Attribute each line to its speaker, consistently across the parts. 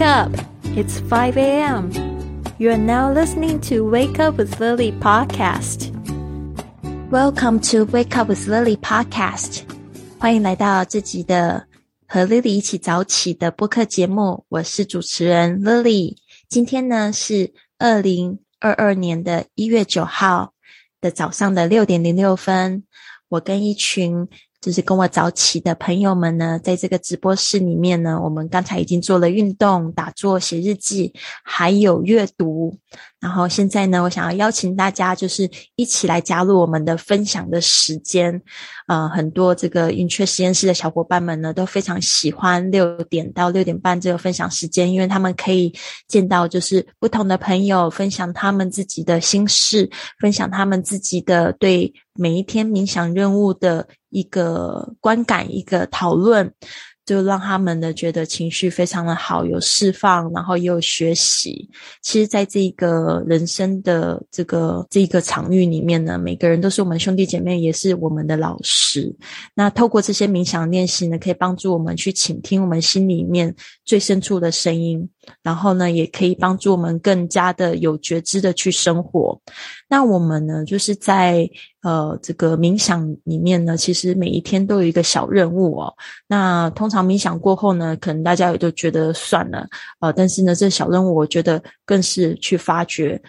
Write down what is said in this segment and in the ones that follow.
Speaker 1: Wake up! It's 5 a.m. You are now listening to Wake Up with Lily podcast.
Speaker 2: Welcome to Wake Up with Lily podcast. 欢迎来到这集的和 Lily 一起早起的播客节目。我是主持人 Lily。今天呢是二零二二年的一月九号的早上的六点零六分。我跟一群 就是跟我早起的朋友们呢，在这个直播室里面呢，我们刚才已经做了运动、打坐、写日记，还有阅读。然后现在呢，我想要邀请大家，就是一起来加入我们的分享的时间。呃，很多这个云雀实验室的小伙伴们呢，都非常喜欢六点到六点半这个分享时间，因为他们可以见到就是不同的朋友，分享他们自己的心事，分享他们自己的对每一天冥想任务的一个观感，一个讨论。就让他们呢觉得情绪非常的好，有释放，然后也有学习。其实，在这个人生的这个这个场域里面呢，每个人都是我们兄弟姐妹，也是我们的老师。那透过这些冥想练习呢，可以帮助我们去倾听我们心里面最深处的声音，然后呢，也可以帮助我们更加的有觉知的去生活。那我们呢，就是在。呃，这个冥想里面呢，其实每一天都有一个小任务哦。那通常冥想过后呢，可能大家也都觉得算了，呃，但是呢，这小任务我觉得更是去发掘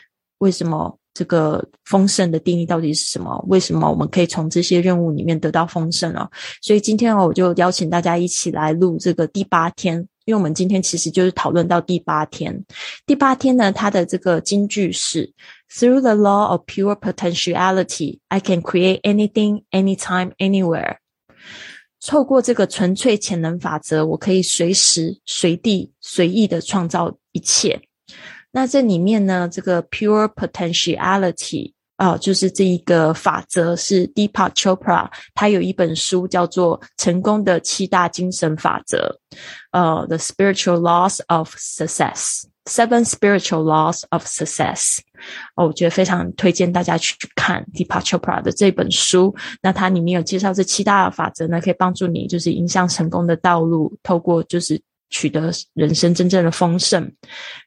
Speaker 2: 为什么这个丰盛的定义到底是什么？为什么我们可以从这些任务里面得到丰盛哦？所以今天哦，我就邀请大家一起来录这个第八天，因为我们今天其实就是讨论到第八天。第八天呢，它的这个金句是。Through the law of pure potentiality, I can create anything, anytime, anywhere. 透过这个纯粹潜能法则，我可以随时随地随意的创造一切。那这里面呢，这个 pure potentiality 啊，就是这一个法则是 Deepak Chopra，他有一本书叫做《成功的七大精神法则》，呃，The Spiritual Laws of Success。Seven Spiritual Laws of Success，我觉得非常推荐大家去看 Deepak Chopra 的这本书。那它里面有介绍这七大法则呢，可以帮助你就是迎向成功的道路，透过就是取得人生真正的丰盛。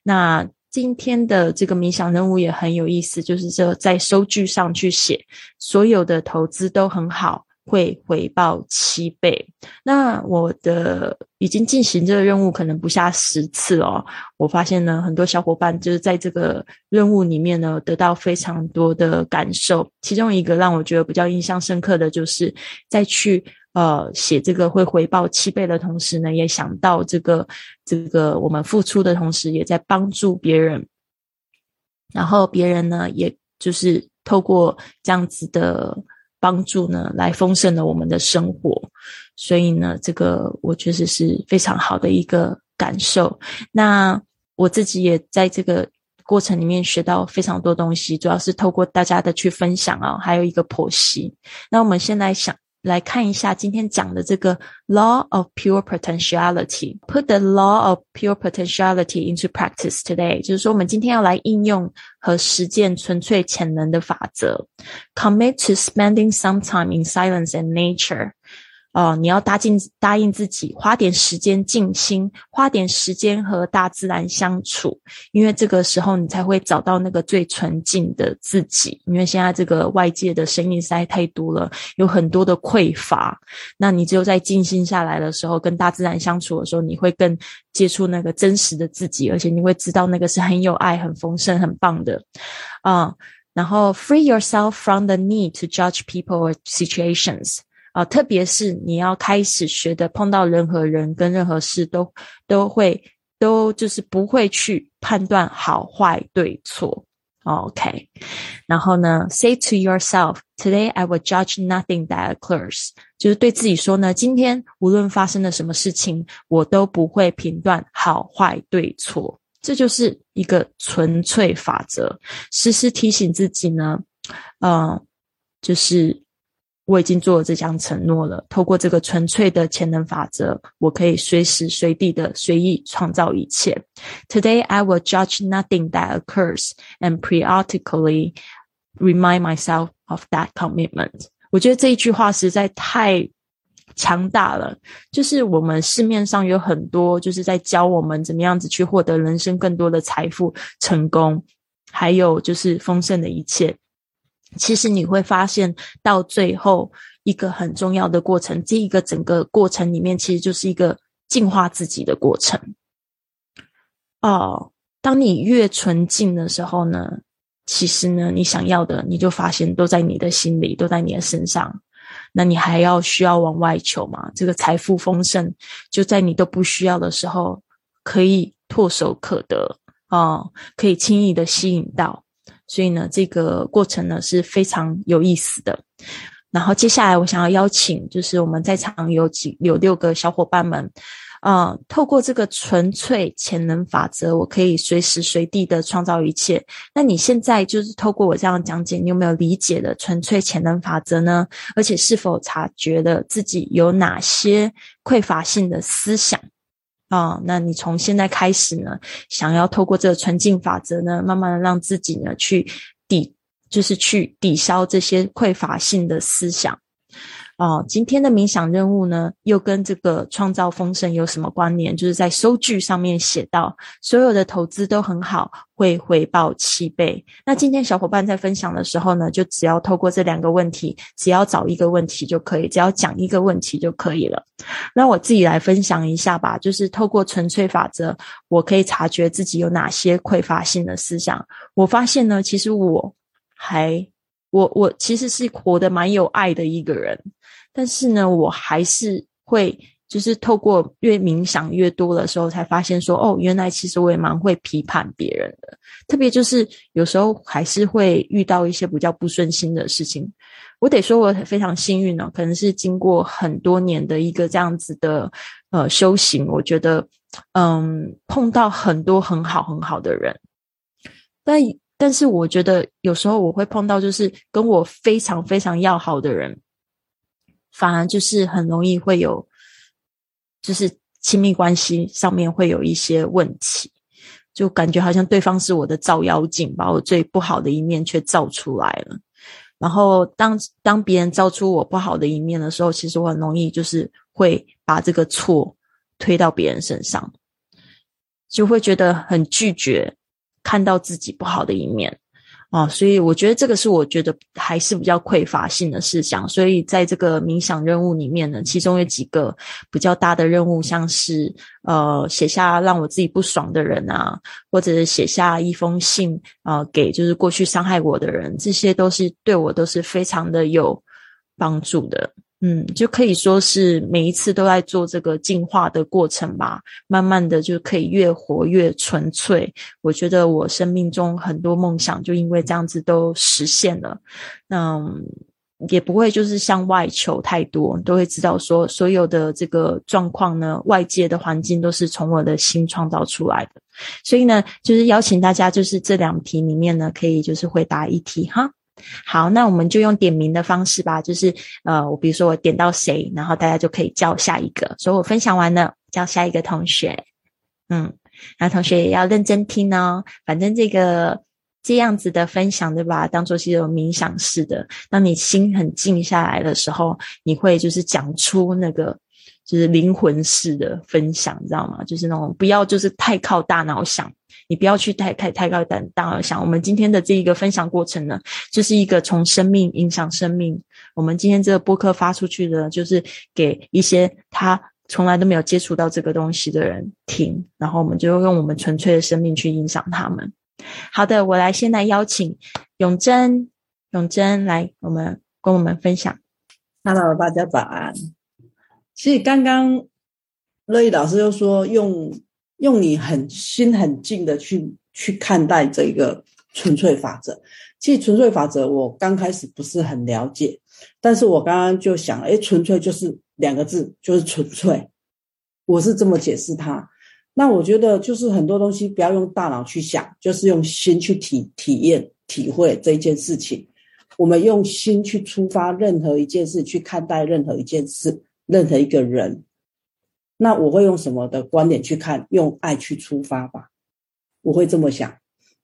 Speaker 2: 那今天的这个冥想任务也很有意思，就是这在收据上去写，所有的投资都很好。会回报七倍。那我的已经进行这个任务可能不下十次哦。我发现呢，很多小伙伴就是在这个任务里面呢，得到非常多的感受。其中一个让我觉得比较印象深刻的就是，在去呃写这个会回报七倍的同时呢，也想到这个这个我们付出的同时，也在帮助别人。然后别人呢，也就是透过这样子的。帮助呢，来丰盛了我们的生活，所以呢，这个我确实是非常好的一个感受。那我自己也在这个过程里面学到非常多东西，主要是透过大家的去分享啊，还有一个剖析。那我们先来想。来看一下今天讲的这个 law of pure potentiality。Put the law of pure potentiality into practice today，就是说我们今天要来应用和实践纯粹潜能的法则。Commit to spending some time in silence and nature。 哦，你要答应答应自己，花点时间静心，花点时间和大自然相处，因为这个时候你才会找到那个最纯净的自己。因为现在这个外界的声音实在太多了，有很多的匮乏。那你只有在静心下来的时候，跟大自然相处的时候，你会更接触那个真实的自己，而且你会知道那个是很有爱、很丰盛、很棒的。啊，然后 free yourself from the need to judge people or situations。啊，特别是你要开始学的，碰到任何人跟任何事都都会都就是不会去判断好坏对错。OK，然后呢，say to yourself today I will judge nothing that occurs，就是对自己说呢，今天无论发生了什么事情，我都不会评断好坏对错。这就是一个纯粹法则，时时提醒自己呢，嗯，就是。我已经做了这项承诺了。透过这个纯粹的潜能法则，我可以随时随地的随意创造一切。Today I will judge nothing that occurs and periodically remind myself of that commitment。我觉得这一句话实在太强大了。就是我们市面上有很多，就是在教我们怎么样子去获得人生更多的财富、成功，还有就是丰盛的一切。其实你会发现，到最后一个很重要的过程，这一个整个过程里面，其实就是一个净化自己的过程。哦，当你越纯净的时候呢，其实呢，你想要的，你就发现都在你的心里，都在你的身上。那你还要需要往外求吗？这个财富丰盛就在你都不需要的时候，可以唾手可得啊，可以轻易的吸引到。所以呢，这个过程呢是非常有意思的。然后接下来我想要邀请，就是我们在场有几有六个小伙伴们，啊，透过这个纯粹潜能法则，我可以随时随地的创造一切。那你现在就是透过我这样讲解，你有没有理解的纯粹潜能法则呢？而且是否察觉了自己有哪些匮乏性的思想？啊，那你从现在开始呢，想要透过这个纯净法则呢，慢慢的让自己呢去抵，就是去抵消这些匮乏性的思想。哦，今天的冥想任务呢，又跟这个创造丰盛有什么关联？就是在收据上面写到，所有的投资都很好，会回报七倍。那今天小伙伴在分享的时候呢，就只要透过这两个问题，只要找一个问题就可以，只要讲一个问题就可以了。那我自己来分享一下吧，就是透过纯粹法则，我可以察觉自己有哪些匮乏性的思想。我发现呢，其实我还。我我其实是活得蛮有爱的一个人，但是呢，我还是会就是透过越冥想越多的时候，才发现说，哦，原来其实我也蛮会批判别人的，特别就是有时候还是会遇到一些比较不顺心的事情。我得说，我非常幸运呢，可能是经过很多年的一个这样子的呃修行，我觉得嗯碰到很多很好很好的人，但。但是我觉得有时候我会碰到，就是跟我非常非常要好的人，反而就是很容易会有，就是亲密关系上面会有一些问题，就感觉好像对方是我的照妖镜，把我最不好的一面却照出来了。然后当当别人照出我不好的一面的时候，其实我很容易就是会把这个错推到别人身上，就会觉得很拒绝。看到自己不好的一面啊，所以我觉得这个是我觉得还是比较匮乏性的事项。所以在这个冥想任务里面呢，其中有几个比较大的任务，像是呃写下让我自己不爽的人啊，或者是写下一封信啊给就是过去伤害我的人，这些都是对我都是非常的有帮助的。嗯，就可以说是每一次都在做这个进化的过程吧，慢慢的就可以越活越纯粹。我觉得我生命中很多梦想就因为这样子都实现了。嗯，也不会就是向外求太多，都会知道说所有的这个状况呢，外界的环境都是从我的心创造出来的。所以呢，就是邀请大家，就是这两题里面呢，可以就是回答一题哈。好，那我们就用点名的方式吧，就是呃，我比如说我点到谁，然后大家就可以叫下一个。所以我分享完了，叫下一个同学。嗯，那同学也要认真听哦。反正这个这样子的分享，对吧？当做是一种冥想式的，当你心很静下来的时候，你会就是讲出那个就是灵魂式的分享，你知道吗？就是那种不要就是太靠大脑想。你不要去太太太高胆大而想。我们今天的这一个分享过程呢，就是一个从生命影响生命。我们今天这个播客发出去的，就是给一些他从来都没有接触到这个东西的人听，然后我们就用我们纯粹的生命去影响他们。好的，我来先来邀请永贞，永贞来，我们跟我们分享。
Speaker 3: Hello，大家早安。其实刚刚乐意老师又说用。用你很心很静的去去看待这个纯粹法则。其实纯粹法则我刚开始不是很了解，但是我刚刚就想，哎，纯粹就是两个字，就是纯粹。我是这么解释它。那我觉得就是很多东西不要用大脑去想，就是用心去体体验、体会这件事情。我们用心去出发，任何一件事去看待任何一件事，任何一个人。那我会用什么的观点去看？用爱去出发吧，我会这么想。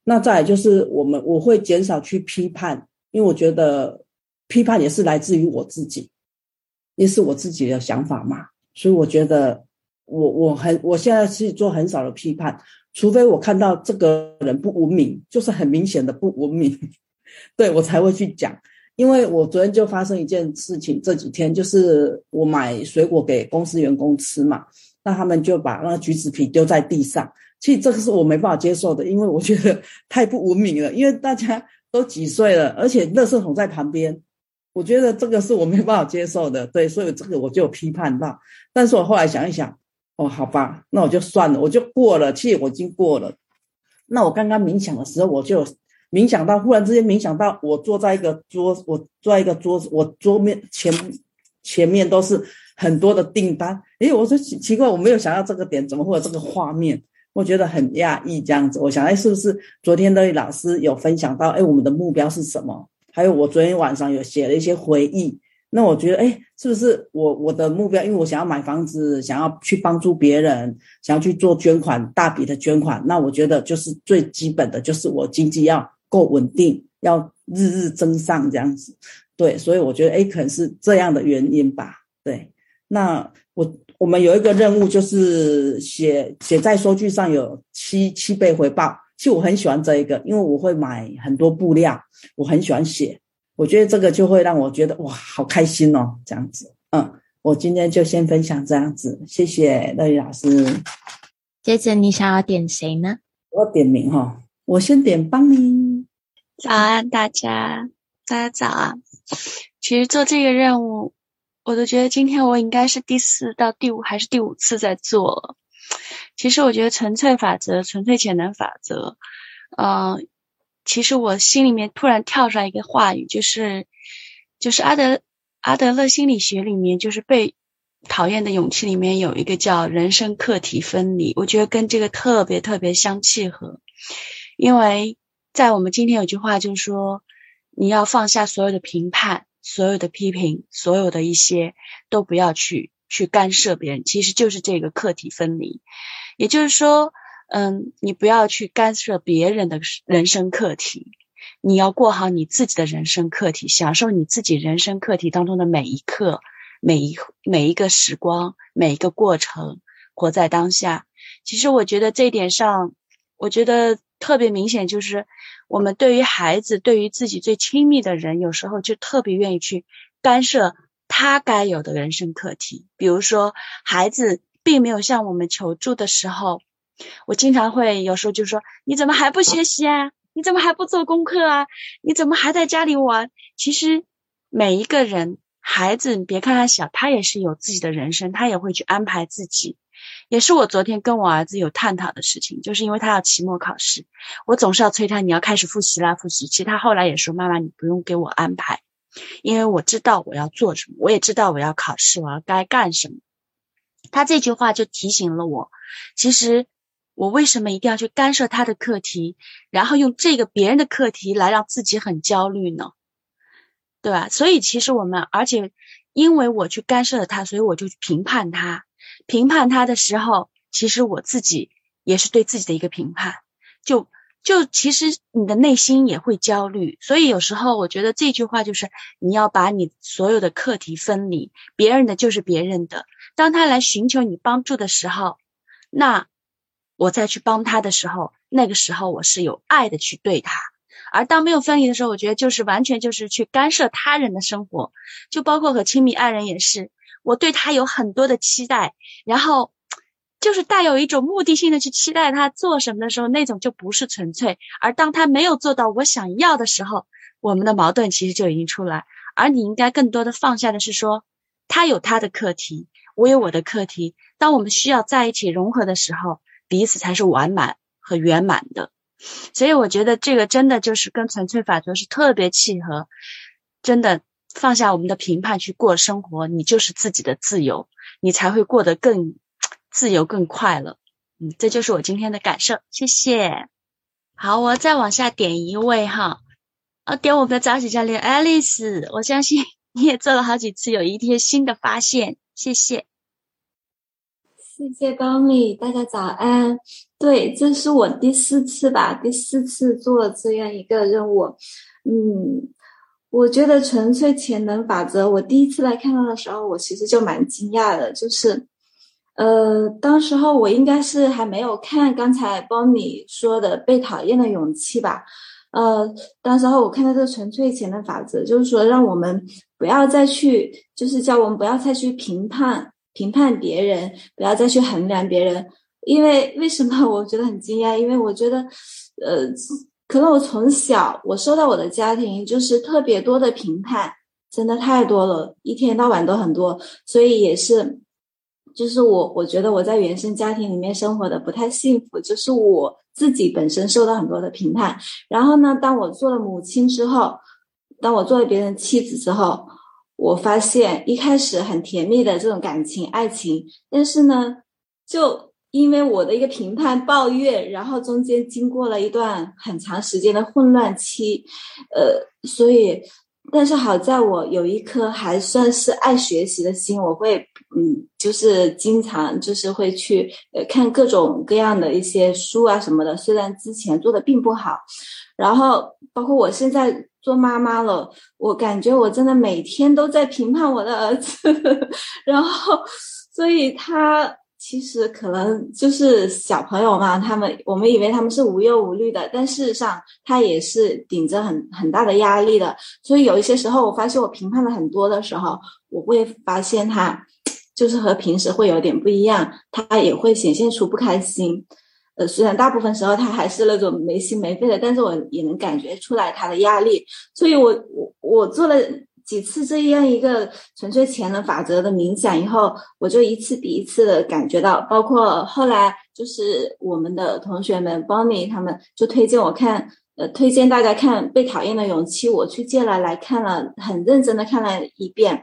Speaker 3: 那再来就是我们，我会减少去批判，因为我觉得批判也是来自于我自己。也是我自己的想法嘛。所以我觉得，我我很我现在是做很少的批判，除非我看到这个人不文明，就是很明显的不文明，对我才会去讲。因为我昨天就发生一件事情，这几天就是我买水果给公司员工吃嘛，那他们就把那个橘子皮丢在地上。其实这个是我没办法接受的，因为我觉得 太不文明了。因为大家都几岁了，而且垃圾桶在旁边，我觉得这个是我没办法接受的。对，所以这个我就批判到。但是我后来想一想，哦，好吧，那我就算了，我就过了。其实我已经过了。那我刚刚冥想的时候，我就冥想到，忽然之间冥想到，我坐在一个桌，我坐在一个桌子，我桌面前前面都是很多的订单。诶，我说奇奇怪，我没有想到这个点，怎么会有这个画面？我觉得很讶异，这样子，我想，哎，是不是昨天的老师有分享到，哎，我们的目标是什么？还有我昨天晚上有写了一些回忆，那我觉得，哎，是不是我我的目标？因为我想要买房子，想要去帮助别人，想要去做捐款，大笔的捐款，那我觉得就是最基本的就是我经济要够稳定，要日日增上这样子，对，所以我觉得，哎，可能是这样的原因吧，对，那我。我们有一个任务，就是写写在收据上有七七倍回报。其实我很喜欢这一个，因为我会买很多布料，我很喜欢写。我觉得这个就会让我觉得哇，好开心哦，这样子。嗯，我今天就先分享这样子，谢谢乐宇老师。
Speaker 2: 接着你想要点谁呢？
Speaker 3: 我点名哈，我先点邦尼。
Speaker 4: 早安，大家，大家早啊。其实做这个任务。我都觉得今天我应该是第四到第五还是第五次在做了。其实我觉得纯粹法则、纯粹潜能法则，嗯，其实我心里面突然跳出来一个话语，就是就是阿德阿德勒心理学里面，就是被讨厌的勇气里面有一个叫人生课题分离。我觉得跟这个特别特别相契合，因为在我们今天有句话就是说，你要放下所有的评判。所有的批评，所有的一些都不要去去干涉别人，其实就是这个课题分离。也就是说，嗯，你不要去干涉别人的人生课题，你要过好你自己的人生课题，享受你自己人生课题当中的每一刻、每一每一个时光、每一个过程，活在当下。其实我觉得这一点上，我觉得特别明显就是。我们对于孩子，对于自己最亲密的人，有时候就特别愿意去干涉他该有的人生课题。比如说，孩子并没有向我们求助的时候，我经常会有时候就说：“你怎么还不学习啊？你怎么还不做功课啊？你怎么还在家里玩？”其实，每一个人，孩子，别看他小，他也是有自己的人生，他也会去安排自己。也是我昨天跟我儿子有探讨的事情，就是因为他要期末考试，我总是要催他，你要开始复习啦，复习。其实他后来也说，妈妈你不用给我安排，因为我知道我要做什么，我也知道我要考试，我要该干什么。他这句话就提醒了我，其实我为什么一定要去干涉他的课题，然后用这个别人的课题来让自己很焦虑呢？对吧？所以其实我们，而且因为我去干涉了他，所以我就去评判他。评判他的时候，其实我自己也是对自己的一个评判，就就其实你的内心也会焦虑，所以有时候我觉得这句话就是你要把你所有的课题分离，别人的就是别人的。当他来寻求你帮助的时候，那我再去帮他的时候，那个时候我是有爱的去对他。而当没有分离的时候，我觉得就是完全就是去干涉他人的生活，就包括和亲密爱人也是。我对他有很多的期待，然后就是带有一种目的性的去期待他做什么的时候，那种就不是纯粹。而当他没有做到我想要的时候，我们的矛盾其实就已经出来。而你应该更多的放下的是说，他有他的课题，我有我的课题。当我们需要在一起融合的时候，彼此才是完满和圆满的。所以我觉得这个真的就是跟纯粹法则是特别契合，真的。放下我们的评判去过生活，你就是自己的自由，你才会过得更自由、更快乐。嗯，这就是我今天的感受，谢谢。好，我再往下点一位哈，啊，点我们的早起教练 Alice，我相信你也做了好几次，有一些新的发现，谢谢。
Speaker 5: 谢谢高米，大家早安。对，这是我第四次吧，第四次做这样一个任务，嗯。我觉得纯粹潜能法则，我第一次来看到的时候，我其实就蛮惊讶的，就是，呃，当时候我应该是还没有看刚才邦尼说的被讨厌的勇气吧，呃，当时候我看到这个纯粹潜能法则，就是说让我们不要再去，就是叫我们不要再去评判评判别人，不要再去衡量别人，因为为什么我觉得很惊讶？因为我觉得，呃。可能我从小我受到我的家庭就是特别多的评判，真的太多了，一天到晚都很多，所以也是，就是我我觉得我在原生家庭里面生活的不太幸福，就是我自己本身受到很多的评判。然后呢，当我做了母亲之后，当我做了别人妻子之后，我发现一开始很甜蜜的这种感情爱情，但是呢，就。因为我的一个评判抱怨，然后中间经过了一段很长时间的混乱期，呃，所以，但是好在我有一颗还算是爱学习的心，我会，嗯，就是经常就是会去呃看各种各样的一些书啊什么的，虽然之前做的并不好，然后包括我现在做妈妈了，我感觉我真的每天都在评判我的儿子，然后，所以他。其实可能就是小朋友嘛，他们我们以为他们是无忧无虑的，但事实上他也是顶着很很大的压力的。所以有一些时候，我发现我评判了很多的时候，我会发现他就是和平时会有点不一样，他也会显现出不开心。呃，虽然大部分时候他还是那种没心没肺的，但是我也能感觉出来他的压力。所以我我我做了。几次这样一个纯粹潜能法则的冥想以后，我就一次比一次的感觉到，包括后来就是我们的同学们 Bonnie 他们就推荐我看，呃，推荐大家看《被讨厌的勇气》，我去借了来看了，很认真的看了一遍，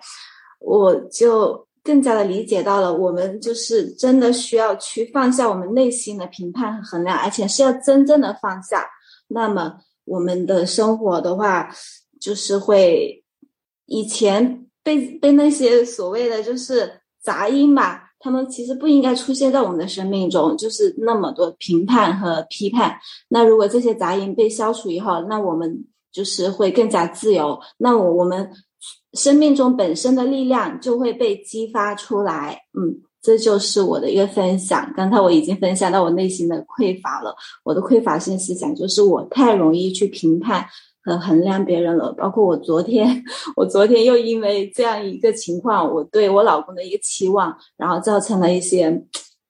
Speaker 5: 我就更加的理解到了，我们就是真的需要去放下我们内心的评判和衡量，而且是要真正的放下，那么我们的生活的话，就是会。以前被被那些所谓的就是杂音吧，他们其实不应该出现在我们的生命中，就是那么多评判和批判。那如果这些杂音被消除以后，那我们就是会更加自由。那我我们生命中本身的力量就会被激发出来。嗯，这就是我的一个分享。刚才我已经分享到我内心的匮乏了，我的匮乏性思想就是我太容易去评判。呃，衡量别人了，包括我昨天，我昨天又因为这样一个情况，我对我老公的一个期望，然后造成了一些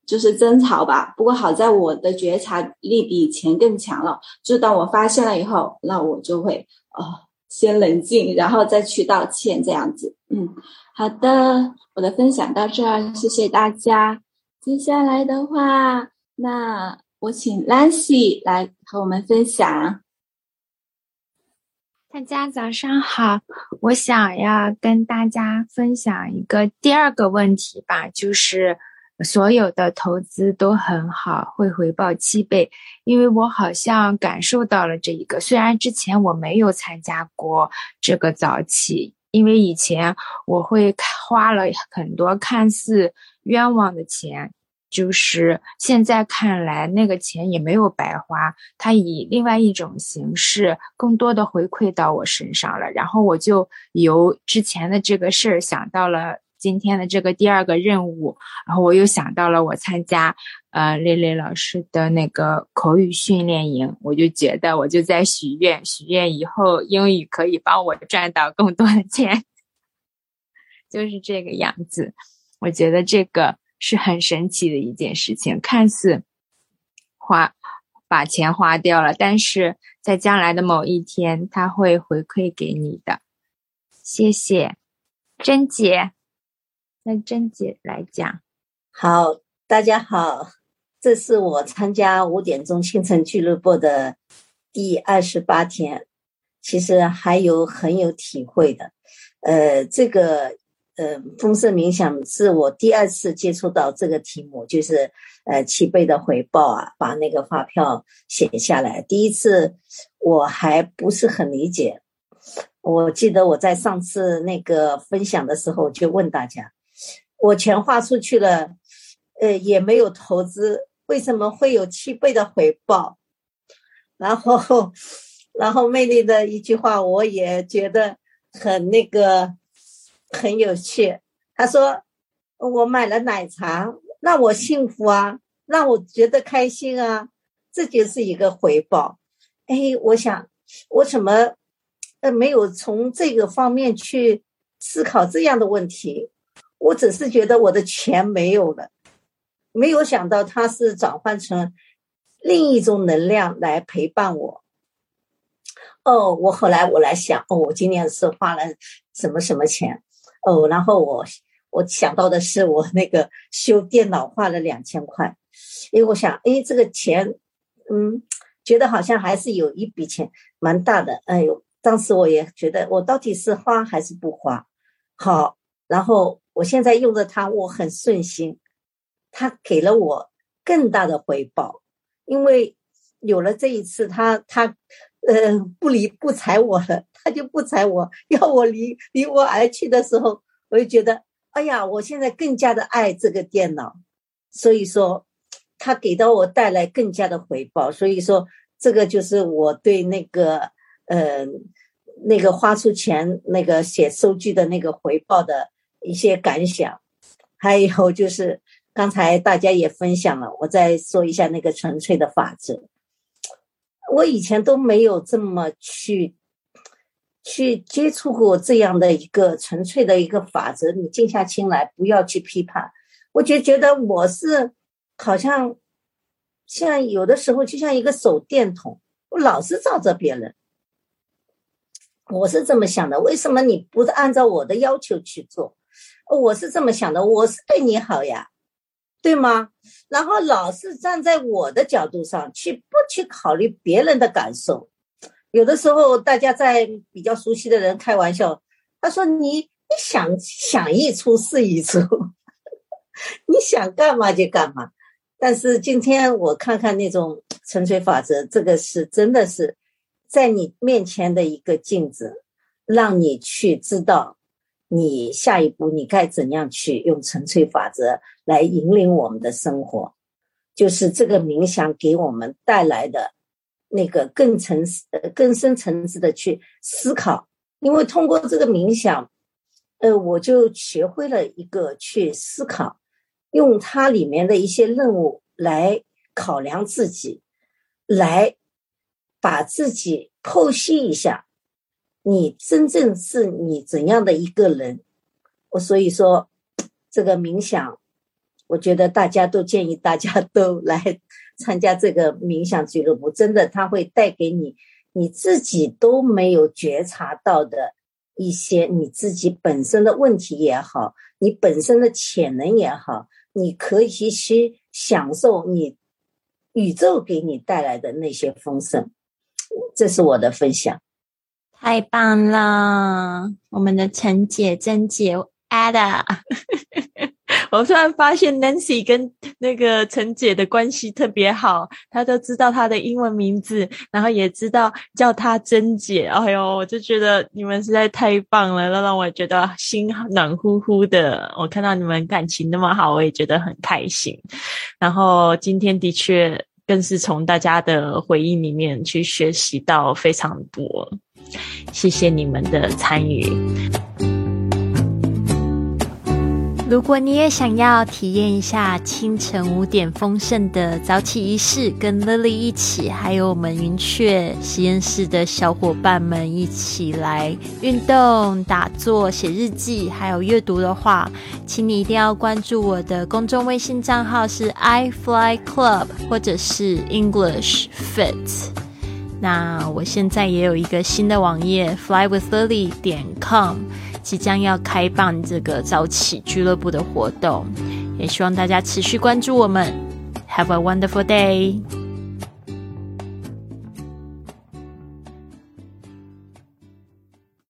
Speaker 5: 就是争吵吧。不过好在我的觉察力比以前更强了，就当我发现了以后，那我就会呃先冷静，然后再去道歉这样子。嗯，好的，我的分享到这儿，谢谢大家。接下来的话，那我请 Lancy 来和我们分享。
Speaker 6: 大家早上好，我想要跟大家分享一个第二个问题吧，就是所有的投资都很好，会回报七倍，因为我好像感受到了这一个，虽然之前我没有参加过这个早起，因为以前我会花了很多看似冤枉的钱。就是现在看来，那个钱也没有白花，它以另外一种形式，更多的回馈到我身上了。然后我就由之前的这个事儿想到了今天的这个第二个任务，然后我又想到了我参加呃蕾蕾老师的那个口语训练营，我就觉得我就在许愿，许愿以后英语可以帮我赚到更多的钱，就是这个样子。我觉得这个。是很神奇的一件事情，看似花把钱花掉了，但是在将来的某一天，他会回馈给你的。谢谢，珍姐。那珍姐来讲，
Speaker 7: 好，大家好，这是我参加五点钟清晨俱乐部的第二十八天，其实还有很有体会的，呃，这个。呃，丰盛冥想是我第二次接触到这个题目，就是呃七倍的回报啊，把那个发票写下来。第一次我还不是很理解，我记得我在上次那个分享的时候就问大家，我钱花出去了，呃也没有投资，为什么会有七倍的回报？然后，然后魅力的一句话，我也觉得很那个很有趣。他说我买了奶茶，让我幸福啊，让我觉得开心啊，这就是一个回报。哎，我想我怎么呃没有从这个方面去思考这样的问题？我只是觉得我的钱没有了，没有想到它是转换成另一种能量来陪伴我。哦，我后来我来想，哦，我今年是花了什么什么钱？哦，然后我我想到的是我那个修电脑花了两千块，因为我想，哎，这个钱，嗯，觉得好像还是有一笔钱蛮大的。哎呦，当时我也觉得，我到底是花还是不花？好，然后我现在用着它，我很顺心，它给了我更大的回报，因为有了这一次，它它。呃，不理不睬我了，他就不睬我，要我离离我而去的时候，我就觉得，哎呀，我现在更加的爱这个电脑，所以说，他给到我带来更加的回报，所以说，这个就是我对那个，呃，那个花出钱那个写收据的那个回报的一些感想，还有就是刚才大家也分享了，我再说一下那个纯粹的法则。我以前都没有这么去去接触过这样的一个纯粹的一个法则。你静下心来，不要去批判。我就觉得我是好像像有的时候就像一个手电筒，我老是照着别人。我是这么想的，为什么你不是按照我的要求去做？我是这么想的，我是对你好呀。对吗？然后老是站在我的角度上去，不去考虑别人的感受。有的时候，大家在比较熟悉的人开玩笑，他说：“你你想想一出是一出，你想干嘛就干嘛。”但是今天我看看那种纯粹法则，这个是真的是在你面前的一个镜子，让你去知道。你下一步你该怎样去用纯粹法则来引领我们的生活？就是这个冥想给我们带来的那个更层次、更深层次的去思考。因为通过这个冥想，呃，我就学会了一个去思考，用它里面的一些任务来考量自己，来把自己剖析一下。你真正是你怎样的一个人？我所以说，这个冥想，我觉得大家都建议大家 都来参加这个冥想俱乐部。真的，它会带给你你自己都没有觉察到的一些你自己本身的问题也好，你本身的潜能也好，你可以去享受你宇宙给你带来的那些丰盛。这是我的分享。
Speaker 2: 太棒了，我们的陈姐、珍姐、Ada，
Speaker 1: 我突然发现 Nancy 跟那个陈姐的关系特别好，她都知道她的英文名字，然后也知道叫她珍姐。哎呦，我就觉得你们实在太棒了，让让我觉得心暖乎乎的。我看到你们感情那么好，我也觉得很开心。然后今天的确更是从大家的回忆里面去学习到非常多。谢谢你们的参与。
Speaker 2: 如果你也想要体验一下清晨五点丰盛的早起仪式，跟 Lily 一起，还有我们云雀实验室的小伙伴们一起来运动、打坐、写日记，还有阅读的话，请你一定要关注我的公众微信账号是 i fly club 或者是 English fit。那我现在也有一个新的网页，flywithlily 点 com，即将要开办这个早起俱乐部的活动，也希望大家持续关注我们。Have a wonderful day。